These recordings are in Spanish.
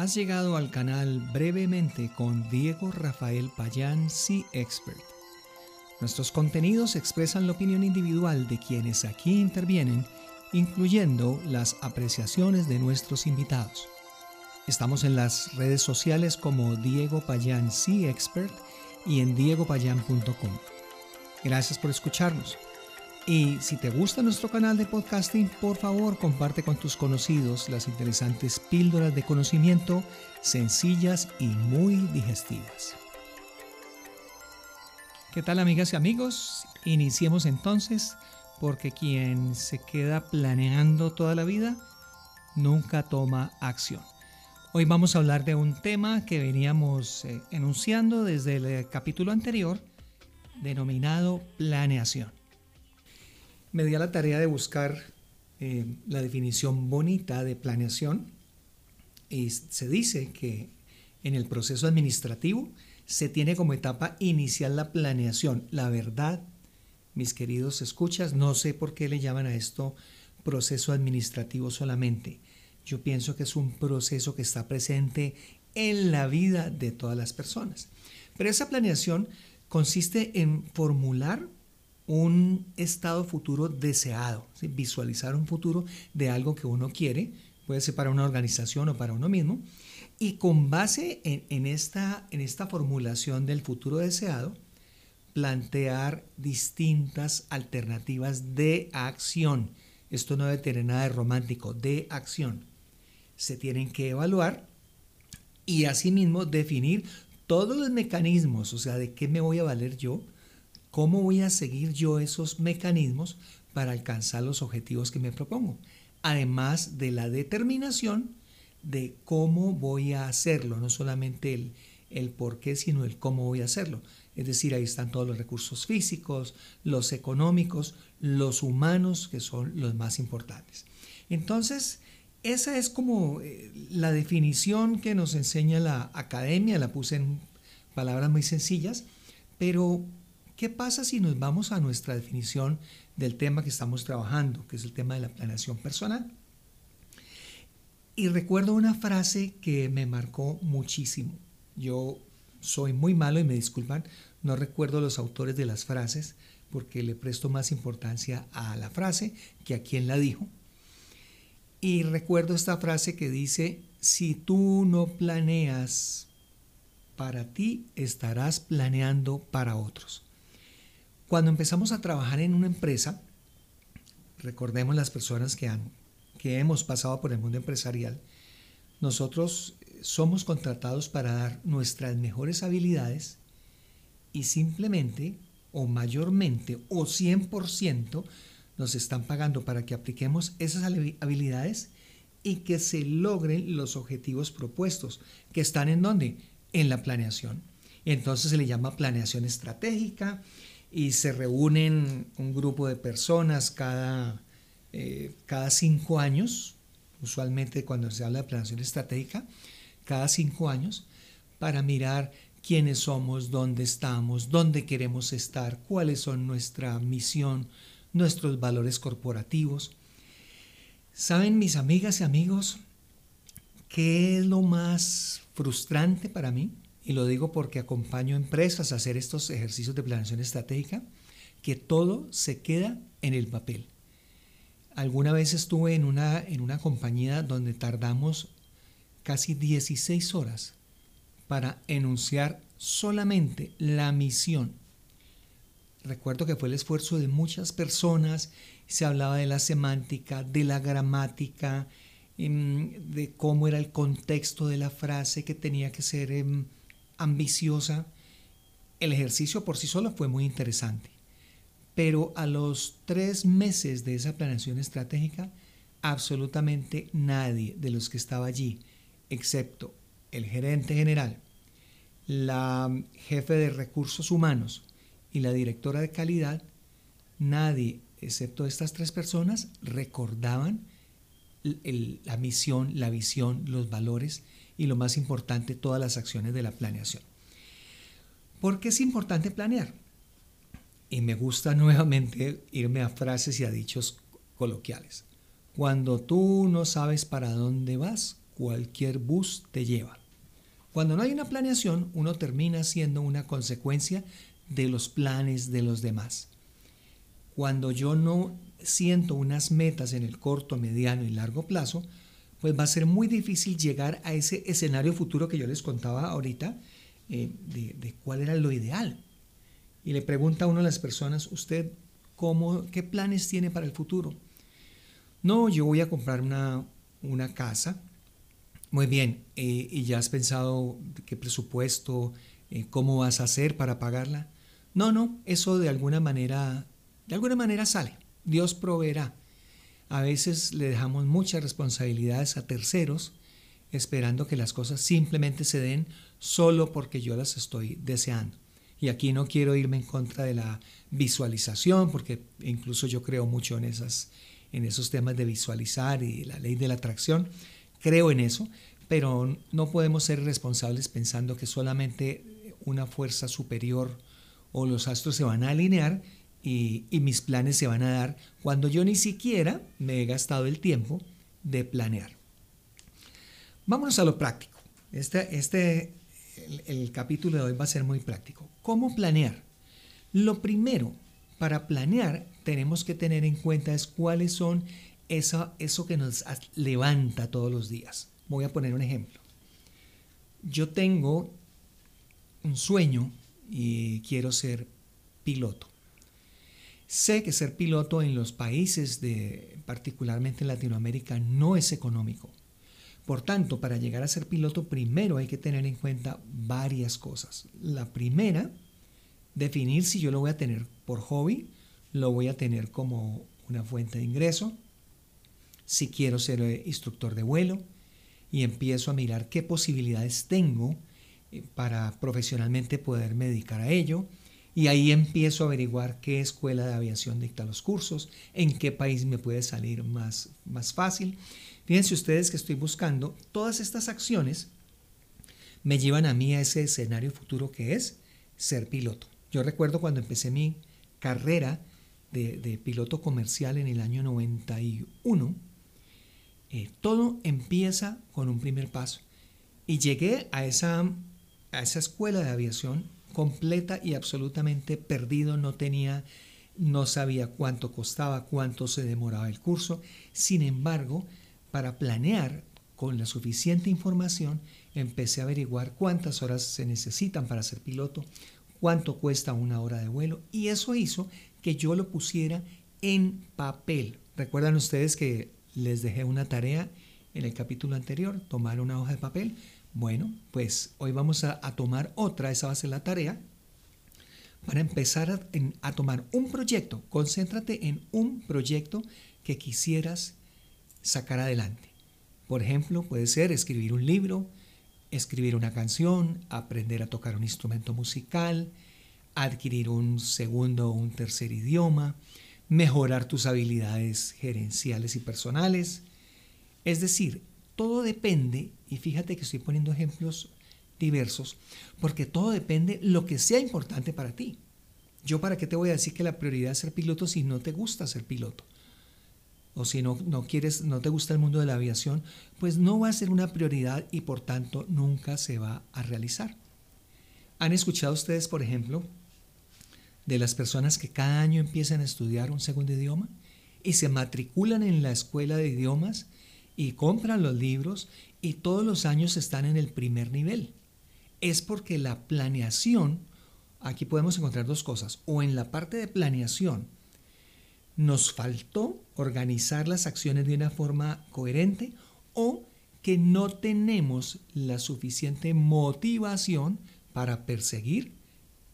Has llegado al canal brevemente con Diego Rafael Payán, Sea Expert. Nuestros contenidos expresan la opinión individual de quienes aquí intervienen, incluyendo las apreciaciones de nuestros invitados. Estamos en las redes sociales como Diego Payán Sea Expert y en diegopayan.com. Gracias por escucharnos. Y si te gusta nuestro canal de podcasting, por favor comparte con tus conocidos las interesantes píldoras de conocimiento sencillas y muy digestivas. ¿Qué tal amigas y amigos? Iniciemos entonces porque quien se queda planeando toda la vida nunca toma acción. Hoy vamos a hablar de un tema que veníamos eh, enunciando desde el eh, capítulo anterior, denominado planeación me di a la tarea de buscar eh, la definición bonita de planeación y se dice que en el proceso administrativo se tiene como etapa inicial la planeación. La verdad, mis queridos escuchas, no sé por qué le llaman a esto proceso administrativo solamente. Yo pienso que es un proceso que está presente en la vida de todas las personas. Pero esa planeación consiste en formular un estado futuro deseado, visualizar un futuro de algo que uno quiere, puede ser para una organización o para uno mismo, y con base en, esta, en esta formulación del futuro deseado, plantear distintas alternativas de acción. Esto no debe tener nada de romántico, de acción. Se tienen que evaluar y asimismo definir todos los mecanismos, o sea, de qué me voy a valer yo, ¿Cómo voy a seguir yo esos mecanismos para alcanzar los objetivos que me propongo? Además de la determinación de cómo voy a hacerlo, no solamente el, el por qué, sino el cómo voy a hacerlo. Es decir, ahí están todos los recursos físicos, los económicos, los humanos, que son los más importantes. Entonces, esa es como eh, la definición que nos enseña la academia, la puse en palabras muy sencillas, pero ¿Qué pasa si nos vamos a nuestra definición del tema que estamos trabajando, que es el tema de la planeación personal? Y recuerdo una frase que me marcó muchísimo. Yo soy muy malo y me disculpan, no recuerdo los autores de las frases porque le presto más importancia a la frase que a quien la dijo. Y recuerdo esta frase que dice, si tú no planeas para ti, estarás planeando para otros. Cuando empezamos a trabajar en una empresa, recordemos las personas que, han, que hemos pasado por el mundo empresarial, nosotros somos contratados para dar nuestras mejores habilidades y simplemente o mayormente o 100% nos están pagando para que apliquemos esas habilidades y que se logren los objetivos propuestos, que están en dónde? En la planeación. Entonces se le llama planeación estratégica y se reúnen un grupo de personas cada, eh, cada cinco años, usualmente cuando se habla de planeación estratégica, cada cinco años, para mirar quiénes somos, dónde estamos, dónde queremos estar, cuáles son nuestra misión, nuestros valores corporativos. ¿Saben mis amigas y amigos qué es lo más frustrante para mí? Y lo digo porque acompaño empresas a hacer estos ejercicios de planeación estratégica, que todo se queda en el papel. Alguna vez estuve en una, en una compañía donde tardamos casi 16 horas para enunciar solamente la misión. Recuerdo que fue el esfuerzo de muchas personas, se hablaba de la semántica, de la gramática, em, de cómo era el contexto de la frase que tenía que ser em, ambiciosa. El ejercicio por sí solo fue muy interesante, pero a los tres meses de esa planeación estratégica, absolutamente nadie de los que estaba allí, excepto el gerente general, la jefe de recursos humanos y la directora de calidad, nadie, excepto estas tres personas, recordaban la misión, la visión, los valores y lo más importante, todas las acciones de la planeación. ¿Por qué es importante planear? Y me gusta nuevamente irme a frases y a dichos coloquiales. Cuando tú no sabes para dónde vas, cualquier bus te lleva. Cuando no hay una planeación, uno termina siendo una consecuencia de los planes de los demás. Cuando yo no siento unas metas en el corto, mediano y largo plazo, pues va a ser muy difícil llegar a ese escenario futuro que yo les contaba ahorita, eh, de, cuál era lo ideal. Y le pregunta a uno de las personas, ¿usted cómo, qué planes tiene para el futuro? No, yo voy a comprar una, una casa. Muy bien, eh, ¿y ya has pensado qué presupuesto, eh, cómo vas a hacer para pagarla? No, no, eso de alguna manera, de alguna manera sale. Dios proveerá. A veces le dejamos muchas responsabilidades a terceros esperando que las cosas simplemente se den solo porque yo las estoy deseando. Y aquí no quiero irme en contra de la visualización, porque incluso yo creo mucho en, esas, en esos temas de visualizar y la ley de la atracción. Creo en eso, pero no podemos ser responsables pensando que solamente una fuerza superior o los astros se van a alinear y, mis planes se van a dar cuando yo ni siquiera me he gastado el tiempo de planear. Vámonos a lo práctico. Este, este el, el, capítulo de hoy va a ser muy práctico. ¿Cómo planear? Lo primero, para planear tenemos que tener en cuenta es cuáles son eso, eso que nos levanta todos los días. Voy a poner un ejemplo. Yo tengo un sueño y quiero ser piloto. Sé que ser piloto en los países de, particularmente en Latinoamérica, no es económico. Por tanto, para llegar a ser piloto, primero hay que tener en cuenta varias cosas. La primera, definir si yo lo voy a tener por hobby, lo voy a tener como una fuente de ingreso, si quiero ser eh, instructor de vuelo, y empiezo a mirar qué posibilidades tengo eh, para profesionalmente poderme dedicar a ello y ahí empiezo a averiguar qué escuela de aviación dicta los cursos, en qué país me puede salir más, más fácil. Fíjense ustedes que estoy buscando, todas estas acciones me llevan a mí a ese escenario futuro que es ser piloto. Yo recuerdo cuando empecé mi carrera de, piloto comercial en el año 91, eh, todo empieza con un primer paso. Y llegué a esa, a esa escuela de aviación completa y absolutamente perdido, no tenía, no sabía cuánto costaba, cuánto se demoraba el curso. Sin embargo, para planear con la suficiente información, empecé a averiguar cuántas horas se necesitan para ser piloto, cuánto cuesta una hora de vuelo y eso hizo que yo lo pusiera en papel. Recuerdan ustedes que les dejé una tarea en el capítulo anterior, tomar una hoja de papel. Bueno, pues hoy vamos a, tomar otra, esa va a ser la tarea, para empezar a, tomar un proyecto. Concéntrate en un proyecto que quisieras sacar adelante. Por ejemplo, puede ser escribir un libro, escribir una canción, aprender a tocar un instrumento musical, adquirir un segundo o un tercer idioma, mejorar tus habilidades gerenciales y personales. Es decir, todo depende, y fíjate que estoy poniendo ejemplos diversos, porque todo depende lo que sea importante para ti. Yo para qué te voy a decir que la prioridad es ser piloto si no te gusta ser piloto. O si no, no quieres, no te gusta el mundo de la aviación, pues no va a ser una prioridad y por tanto nunca se va a realizar. ¿Han escuchado ustedes, por ejemplo, de las personas que cada año empiezan a estudiar un segundo idioma y se matriculan en la escuela de idiomas y compran los libros y todos los años están en el primer nivel. Es porque la planeación, aquí podemos encontrar dos cosas, o en la parte de planeación nos faltó organizar las acciones de una forma coherente o que no tenemos la suficiente motivación para perseguir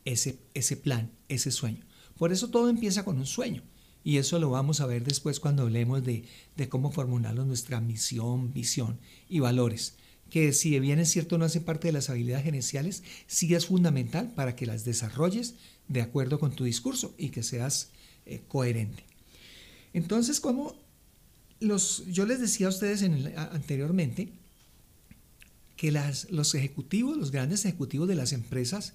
ese, ese plan, ese sueño. Por eso todo empieza con un sueño. Y eso lo vamos a ver después cuando hablemos de, cómo formularlo nuestra misión, visión y valores. Que si bien es cierto no hace parte de las habilidades gerenciales, sí es fundamental para que las desarrolles de acuerdo con tu discurso y que seas eh, coherente. Entonces, como los, yo les decía a ustedes anteriormente, que las, los ejecutivos, los grandes ejecutivos de las empresas,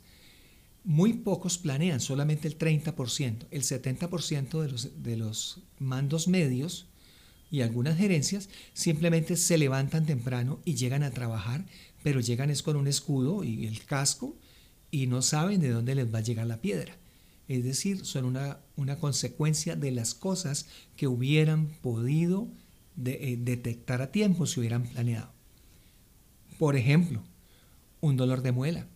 muy pocos planean, solamente el 30%. El 70% de los, de los mandos medios y algunas gerencias simplemente se levantan temprano y llegan a trabajar, pero llegan es con un escudo y el casco y no saben de dónde les va a llegar la piedra. Es decir, son una, una consecuencia de las cosas que hubieran podido eh, detectar a tiempo si hubieran planeado. Por ejemplo, un dolor de muela.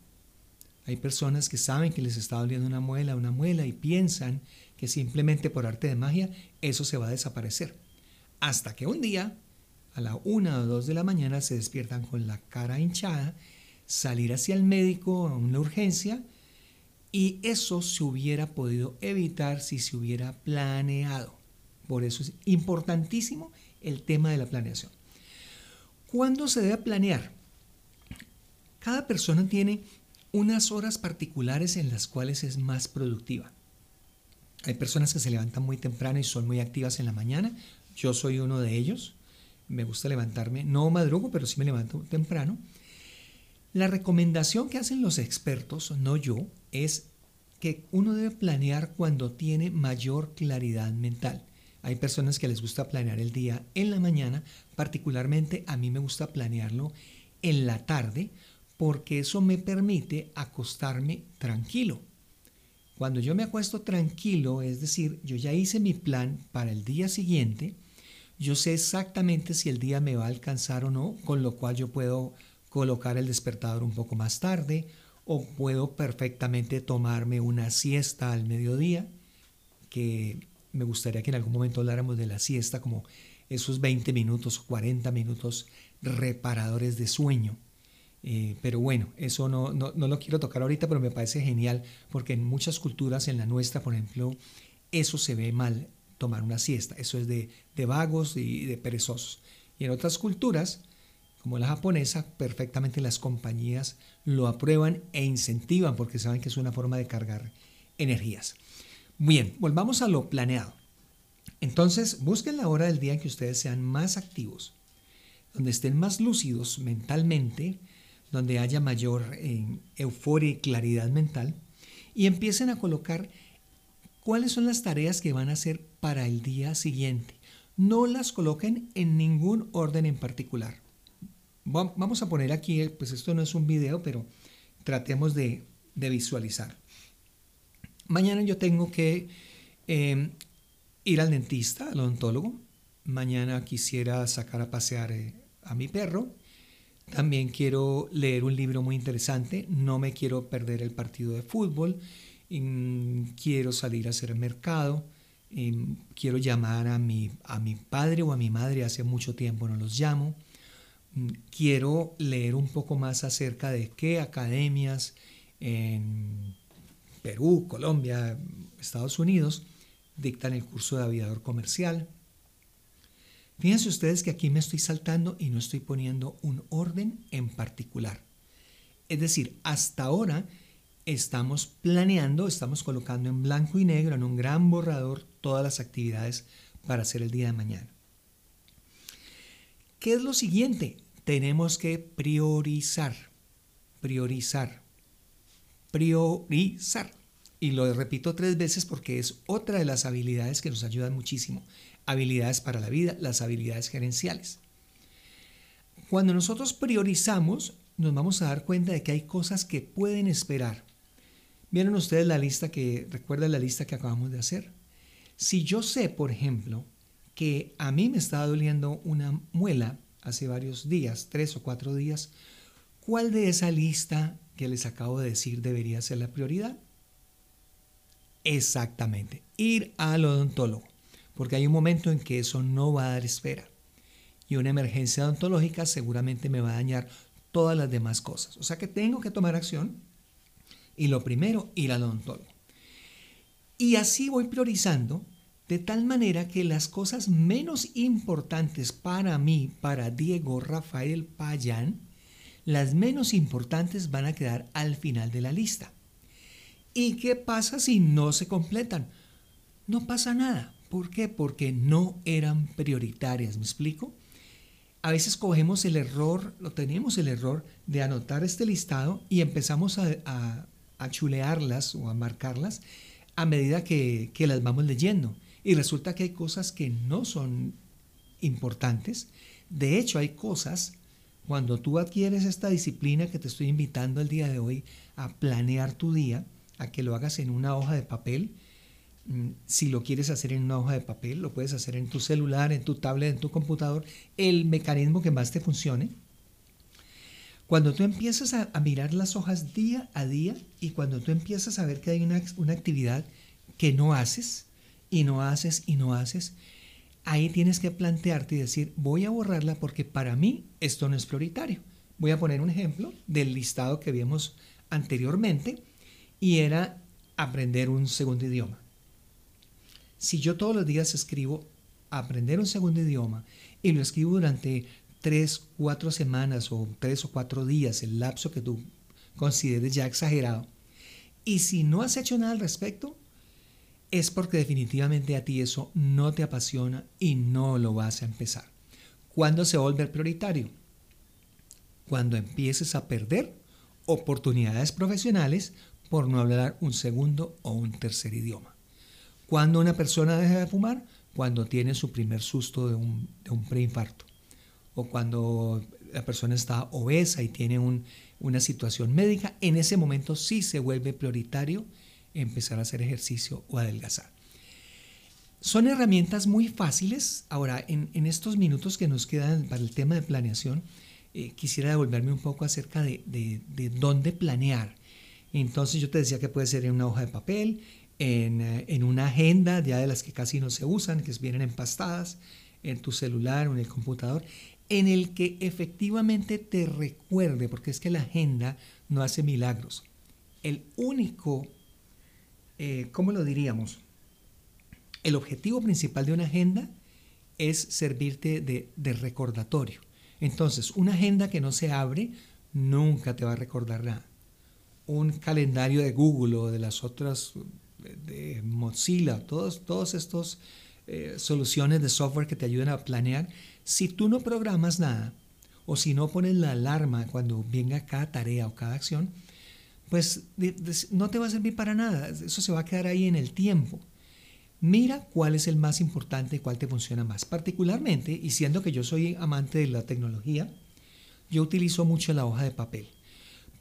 Hay personas que saben que les está doliendo una muela, una muela y piensan que simplemente por arte de magia eso se va a desaparecer. Hasta que un día, a la una o dos de la mañana, se despiertan con la cara hinchada, salir hacia el médico a una urgencia y eso se hubiera podido evitar si se hubiera planeado. Por eso es importantísimo el tema de la planeación. ¿Cuándo se debe planear? Cada persona tiene unas horas particulares en las cuales es más productiva. Hay personas que se levantan muy temprano y son muy activas en la mañana. Yo soy uno de ellos. Me gusta levantarme, no madrugo, pero sí me levanto temprano. La recomendación que hacen los expertos, no yo, es que uno debe planear cuando tiene mayor claridad mental. Hay personas que les gusta planear el día en la mañana, particularmente a mí me gusta planearlo en la tarde porque eso me permite acostarme tranquilo. Cuando yo me acuesto tranquilo, es decir, yo ya hice mi plan para el día siguiente, yo sé exactamente si el día me va a alcanzar o no, con lo cual yo puedo colocar el despertador un poco más tarde o puedo perfectamente tomarme una siesta al mediodía, que me gustaría que en algún momento habláramos de la siesta como esos 20 minutos o 40 minutos reparadores de sueño. Eh, pero bueno, eso no, no, no, lo quiero tocar ahorita, pero me parece genial porque en muchas culturas, en la nuestra, por ejemplo, eso se ve mal, tomar una siesta. Eso es de, de vagos y de perezosos. Y en otras culturas, como la japonesa, perfectamente las compañías lo aprueban e incentivan porque saben que es una forma de cargar energías. Bien, volvamos a lo planeado. Entonces, busquen la hora del día en que ustedes sean más activos, donde estén más lúcidos mentalmente, donde haya mayor eh, euforia y claridad mental, y empiecen a colocar cuáles son las tareas que van a hacer para el día siguiente. No las coloquen en ningún orden en particular. Vamos a poner aquí, pues esto no es un video, pero tratemos de, visualizar. Mañana yo tengo que em, ir al dentista, al odontólogo. Mañana quisiera sacar a pasear eh, a mi perro también quiero leer un libro muy interesante, no me quiero perder el partido de fútbol, quiero salir a hacer mercado, quiero llamar a mi, a mi padre o a mi madre, hace mucho tiempo no los llamo, mm, quiero leer un poco más acerca de qué academias en Perú, Colombia, Estados Unidos dictan el curso de aviador comercial. Fíjense ustedes que aquí me estoy saltando y no estoy poniendo un orden en particular. Es decir, hasta ahora estamos planeando, estamos colocando en blanco y negro, en un gran borrador, todas las actividades para hacer el día de mañana. ¿Qué es lo siguiente? Tenemos que priorizar, priorizar, priorizar. Y lo repito tres veces porque es otra de las habilidades que nos ayudan muchísimo habilidades para la vida, las habilidades gerenciales. Cuando nosotros priorizamos, nos vamos a dar cuenta de que hay cosas que pueden esperar. ¿Vieron ustedes la lista que, recuerdan la lista que acabamos de hacer? Si yo sé, por ejemplo, que a mí me estaba doliendo una muela hace varios días, tres o cuatro días, ¿cuál de esa lista que les acabo de decir debería ser la prioridad? Exactamente, ir al odontólogo porque hay un momento en que eso no va a dar espera. Y una emergencia odontológica seguramente me va a dañar todas las demás cosas. O sea que tengo que tomar acción y lo primero, ir al odontólogo. Y así voy priorizando de tal manera que las cosas menos importantes para mí, para Diego Rafael Payán, las menos importantes van a quedar al final de la lista. ¿Y qué pasa si no se completan? No pasa nada. ¿Por qué? Porque no eran prioritarias, ¿me explico? A veces cogemos el error, lo tenemos el error de anotar este listado y empezamos a, chulearlas o a marcarlas a medida que las vamos leyendo. Y resulta que hay cosas que no son importantes. De hecho, hay cosas, cuando tú adquieres esta disciplina que te estoy invitando el día de hoy a planear tu día, a que lo hagas en una hoja de papel, mm, si lo quieres hacer en una hoja de papel, lo puedes hacer en tu celular, en tu tablet, en tu computador, el mecanismo que más te funcione. Cuando tú empiezas a, mirar las hojas día a día y cuando tú empiezas a ver que hay una, una actividad que no haces y no haces y no haces, ahí tienes que plantearte y decir, voy a borrarla porque para mí esto no es prioritario. Voy a poner un ejemplo del listado que vimos anteriormente y era aprender un segundo idioma. Si yo todos los días escribo aprender un segundo idioma y lo escribo durante tres, cuatro semanas o tres o cuatro días, el lapso que tú consideres ya exagerado, y si no has hecho nada al respecto, es porque definitivamente a ti eso no te apasiona y no lo vas a empezar. ¿Cuándo se vuelve prioritario? Cuando empieces a perder oportunidades profesionales por no hablar un segundo o un tercer idioma. ¿Cuándo una persona deja de fumar? Cuando tiene su primer susto de un, preinfarto. O cuando la persona está obesa y tiene una situación médica, en ese momento sí se vuelve prioritario empezar a hacer ejercicio o adelgazar. Son herramientas muy fáciles. Ahora, en, estos minutos que nos quedan para el tema de planeación, eh, quisiera devolverme un poco acerca de, dónde planear. Entonces yo te decía que puede ser en una hoja de papel, en, eh, en, una agenda, ya de las que casi no se usan, que vienen empastadas, en tu celular o en el computador, en el que efectivamente te recuerde, porque es que la agenda no hace milagros. El único eh, ¿cómo lo diríamos? El objetivo principal de una agenda es servirte de, recordatorio. Entonces, una agenda que no se abre nunca te va a recordar nada. Un calendario de Google o de las otras, de Mozilla, todos, todos estos eh, soluciones de software que te ayudan a planear, si tú no programas nada o si no pones la alarma cuando venga cada tarea o cada acción, pues no te va a servir para nada. Eso se va a quedar ahí en el tiempo. Mira cuál es el más importante y cuál te funciona más. Particularmente, y siendo que yo soy amante de la tecnología, yo utilizo mucho la hoja de papel.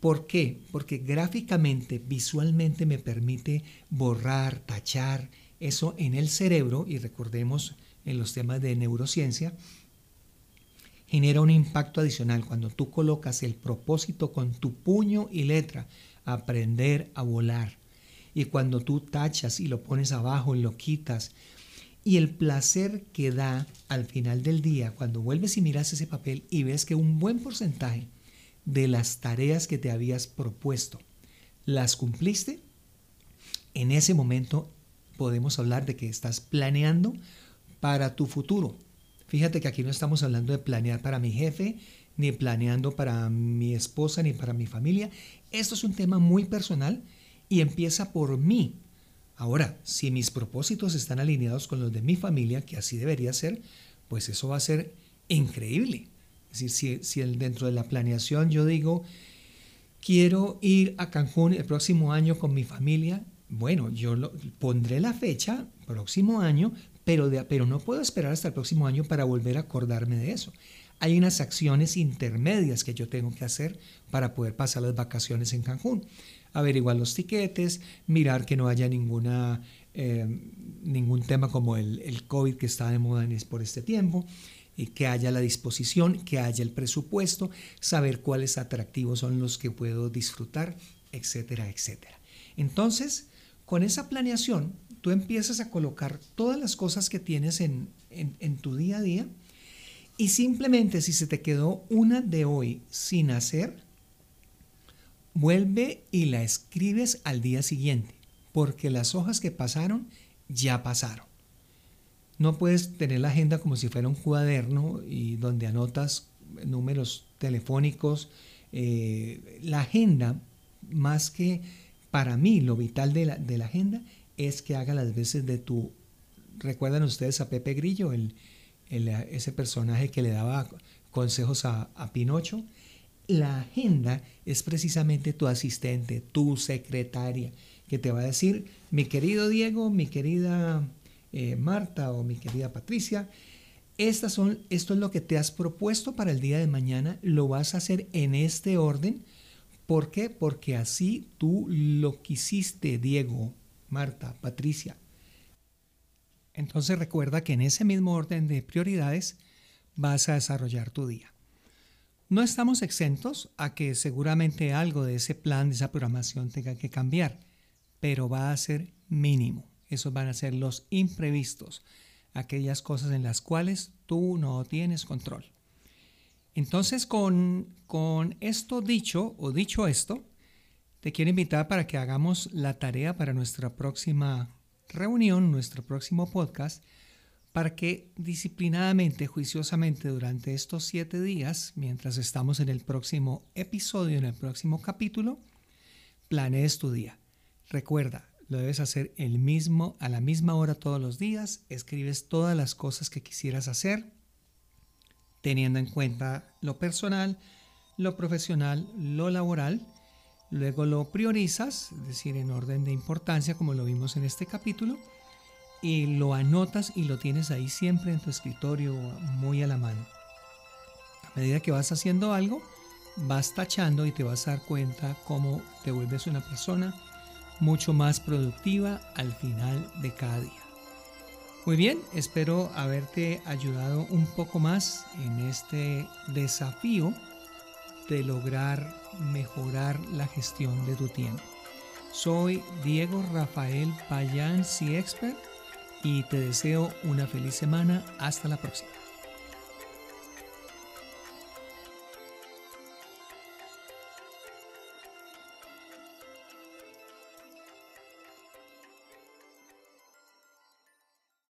¿Por qué? Porque gráficamente, visualmente me permite borrar, tachar eso en el cerebro, y recordemos en los temas de neurociencia, genera un impacto adicional cuando tú colocas el propósito con tu puño y letra aprender a volar. Y cuando tú tachas y lo pones abajo lo quitas, y el placer que da al final del día, cuando vuelves y miras ese papel y ves que un buen porcentaje de las tareas que te habías propuesto las cumpliste, en ese momento podemos hablar de que estás planeando para tu futuro. Fíjate que aquí no estamos hablando de planear para mi jefe, ni planeando para mi esposa, ni para mi familia. Esto es un tema muy personal y empieza por mí. Ahora, si mis propósitos están alineados con los de mi familia, que así debería ser, pues eso va a ser increíble. Decir, si, dentro de la planeación yo digo, quiero ir a Cancún el próximo año con mi familia, bueno, yo pondré la fecha, próximo año, pero, no puedo esperar hasta el próximo año para volver a acordarme de eso hay unas acciones intermedias que yo tengo que hacer para poder pasar las vacaciones en Cancún. Averiguar los tiquetes, mirar que no haya eh, ningún tema como el, el, COVID que está de moda por este tiempo, que haya la disposición, que haya el presupuesto, saber cuáles atractivos son los que puedo disfrutar, etcétera, etcétera. Entonces, con esa planeación, tú empiezas a colocar todas las cosas que tienes en, en, en tu día a día, y simplemente si se te quedó una de hoy sin hacer, vuelve y la escribes al día siguiente, porque las hojas que pasaron ya pasaron. No puedes tener la agenda como si fuera un cuaderno y donde anotas números telefónicos. Eh, la agenda, más que para mí, lo vital de la, de la agenda es que haga las veces de tu... ¿Recuerdan ustedes a Pepe Grillo, el, ese personaje que le daba consejos a, Pinocho. La agenda es precisamente tu asistente, tu secretaria, que te va a decir, mi querido Diego, mi querida eh, Marta o mi querida Patricia, estas son, esto es lo que te has propuesto para el día de mañana, lo vas a hacer en este orden. ¿Por qué? Porque así tú lo quisiste, Diego, Marta, Patricia. Entonces recuerda que en ese mismo orden de prioridades vas a desarrollar tu día. No estamos exentos a que seguramente algo de ese plan, de esa programación tenga que cambiar, pero va a ser mínimo. Esos van a ser los imprevistos aquellas cosas en las cuales tú no tienes control. Entonces, con, con esto dicho o dicho esto, te quiero invitar para que hagamos la tarea para nuestra próxima reunión, nuestro próximo podcast, para que disciplinadamente, juiciosamente durante estos siete días, mientras estamos en el próximo episodio, en el próximo capítulo, planees tu día. Recuerda, lo debes hacer el mismo, a la misma hora todos los días. Escribes todas las cosas que quisieras hacer, teniendo en cuenta lo personal, lo profesional, lo laboral. Luego lo priorizas, es decir, en orden de importancia, como lo vimos en este capítulo, y lo anotas y lo tienes ahí siempre en tu escritorio, muy a la mano. A medida que vas haciendo algo, vas tachando y te vas a dar cuenta cómo te vuelves una persona mucho más productiva al final de cada día. Muy bien, espero haberte ayudado un poco más en este desafío de lograr mejorar la gestión de tu tiempo. Soy Diego Rafael Payán, C Expert, y te deseo una feliz semana. Hasta la próxima.